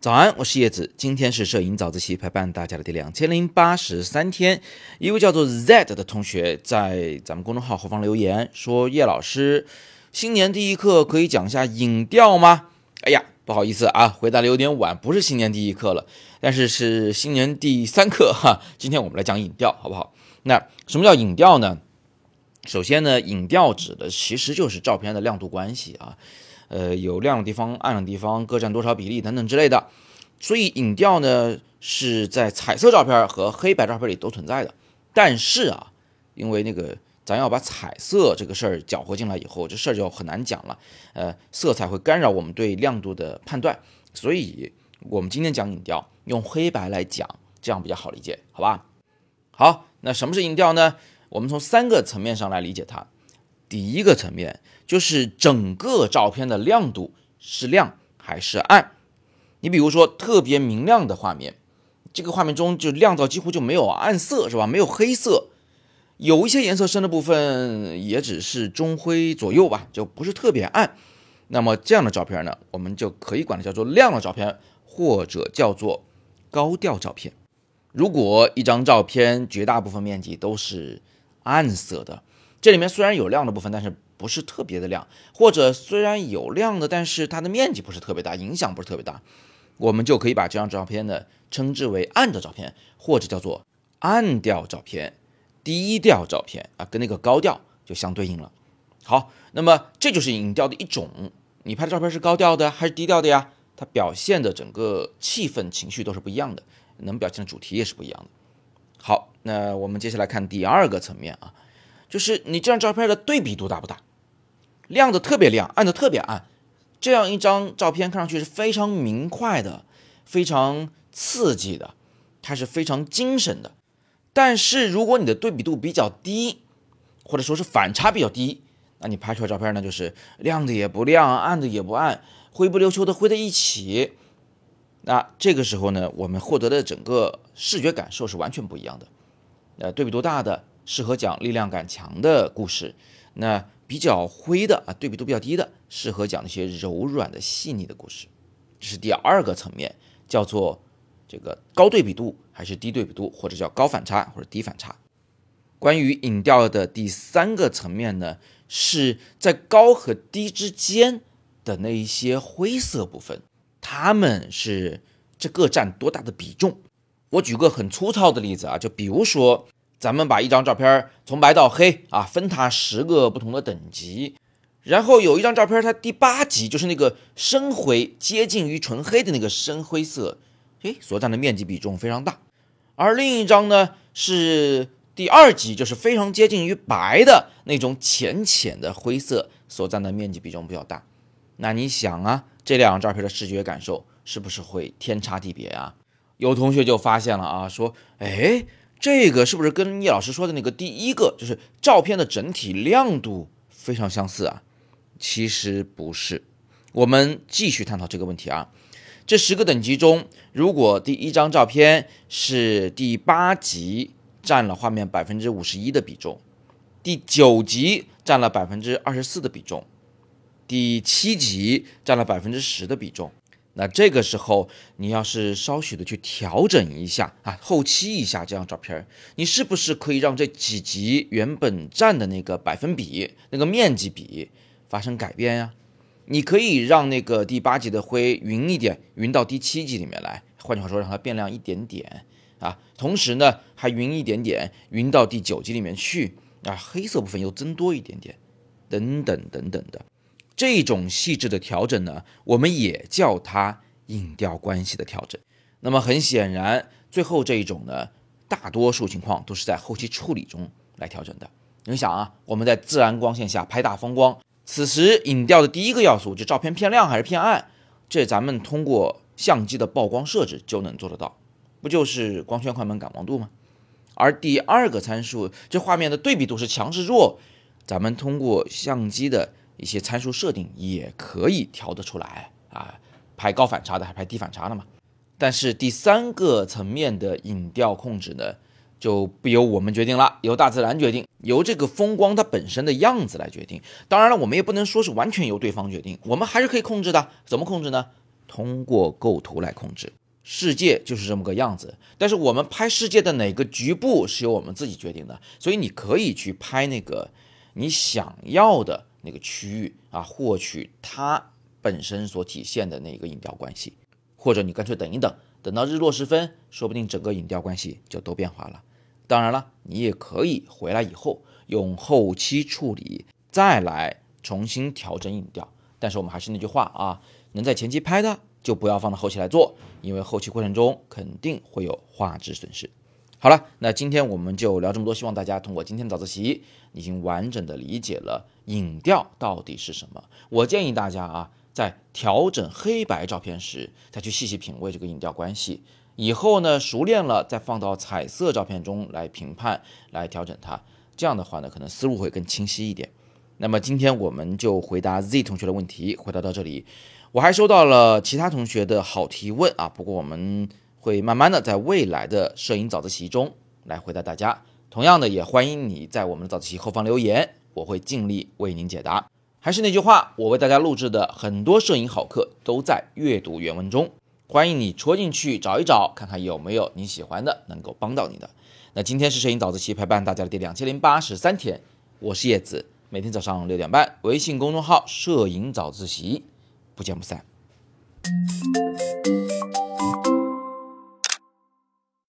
早安，我是叶子。今天是摄影早自习陪伴大家的第两千零八十三天。一位叫做 Z 的同学在咱们公众号后方留言说：“叶老师，新年第一课可以讲一下影调吗？”哎呀，不好意思啊，回答的有点晚，不是新年第一课了，但是是新年第三课哈。今天我们来讲影调，好不好？那什么叫影调呢？首先呢，影调指的其实就是照片的亮度关系啊。呃，有亮的地方、暗的地方各占多少比例等等之类的，所以影调呢是在彩色照片和黑白照片里都存在的。但是啊，因为那个咱要把彩色这个事儿搅和进来以后，这事儿就很难讲了。呃，色彩会干扰我们对亮度的判断，所以我们今天讲影调，用黑白来讲，这样比较好理解，好吧？好，那什么是影调呢？我们从三个层面上来理解它。第一个层面就是整个照片的亮度是亮还是暗。你比如说特别明亮的画面，这个画面中就亮到几乎就没有暗色，是吧？没有黑色，有一些颜色深的部分也只是中灰左右吧，就不是特别暗。那么这样的照片呢，我们就可以管它叫做亮的照片，或者叫做高调照片。如果一张照片绝大部分面积都是暗色的。这里面虽然有亮的部分，但是不是特别的亮，或者虽然有亮的，但是它的面积不是特别大，影响不是特别大，我们就可以把这张照片呢称之为暗的照片，或者叫做暗调照片、低调照片啊，跟那个高调就相对应了。好，那么这就是影调的一种。你拍的照片是高调的还是低调的呀？它表现的整个气氛、情绪都是不一样的，能表现的主题也是不一样的。好，那我们接下来看第二个层面啊。就是你这张照片的对比度大不大？亮的特别亮，暗的特别暗，这样一张照片看上去是非常明快的，非常刺激的，它是非常精神的。但是如果你的对比度比较低，或者说是反差比较低，那你拍出来照片呢，就是亮的也不亮，暗的也不暗，灰不溜秋的灰在一起。那这个时候呢，我们获得的整个视觉感受是完全不一样的。呃，对比度大的。适合讲力量感强的故事，那比较灰的啊，对比度比较低的，适合讲那些柔软的细腻的故事。这是第二个层面，叫做这个高对比度还是低对比度，或者叫高反差或者低反差。关于影调的第三个层面呢，是在高和低之间的那一些灰色部分，它们是这各占多大的比重？我举个很粗糙的例子啊，就比如说。咱们把一张照片从白到黑啊，分它十个不同的等级，然后有一张照片，它第八级就是那个深灰，接近于纯黑的那个深灰色，诶，所占的面积比重非常大。而另一张呢是第二级，就是非常接近于白的那种浅浅的灰色，所占的面积比重比较大。那你想啊，这两张照片的视觉感受是不是会天差地别啊？有同学就发现了啊，说，哎。这个是不是跟叶老师说的那个第一个，就是照片的整体亮度非常相似啊？其实不是。我们继续探讨这个问题啊。这十个等级中，如果第一张照片是第八级，占了画面百分之五十一的比重；第九级占了百分之二十四的比重；第七级占了百分之十的比重。那这个时候，你要是稍许的去调整一下啊，后期一下这张照片，你是不是可以让这几级原本占的那个百分比、那个面积比发生改变呀？你可以让那个第八级的灰匀一点，匀到第七级里面来，换句话说，让它变亮一点点啊。同时呢，还匀一点点，匀到第九级里面去啊，黑色部分又增多一点点，等等等等的。这种细致的调整呢，我们也叫它影调关系的调整。那么很显然，最后这一种呢，大多数情况都是在后期处理中来调整的。你想啊，我们在自然光线下拍大风光，此时影调的第一个要素就照片偏亮还是偏暗，这咱们通过相机的曝光设置就能做得到，不就是光圈、快门、感光度吗？而第二个参数，这画面的对比度是强是弱，咱们通过相机的。一些参数设定也可以调得出来啊，拍高反差的还拍低反差的嘛。但是第三个层面的影调控制呢，就不由我们决定了，由大自然决定，由这个风光它本身的样子来决定。当然了，我们也不能说是完全由对方决定，我们还是可以控制的。怎么控制呢？通过构图来控制。世界就是这么个样子，但是我们拍世界的哪个局部是由我们自己决定的，所以你可以去拍那个你想要的那个区域啊，获取它本身所体现的那个影调关系，或者你干脆等一等。等到日落时分，说不定整个影调关系就都变化了。当然了，你也可以回来以后用后期处理再来重新调整影调。但是我们还是那句话啊，能在前期拍的就不要放到后期来做，因为后期过程中肯定会有画质损失。好了，那今天我们就聊这么多，希望大家通过今天的早自习已经完整的理解了影调到底是什么。我建议大家啊。在调整黑白照片时，再去细细品味这个影调关系。以后呢，熟练了再放到彩色照片中来评判、来调整它。这样的话呢，可能思路会更清晰一点。那么今天我们就回答 Z 同学的问题，回答到这里。我还收到了其他同学的好提问啊，不过我们会慢慢的在未来的摄影早自习中来回答大家。同样的，也欢迎你在我们的早自习后方留言，我会尽力为您解答。还是那句话，我为大家录制的很多摄影好课都在阅读原文中，欢迎你戳进去找一找，看看有没有你喜欢的，能够帮到你的。那今天是摄影早自习陪伴大家的第两千零八十三天，我是叶子，每天早上六点半，微信公众号“摄影早自习”，不见不散。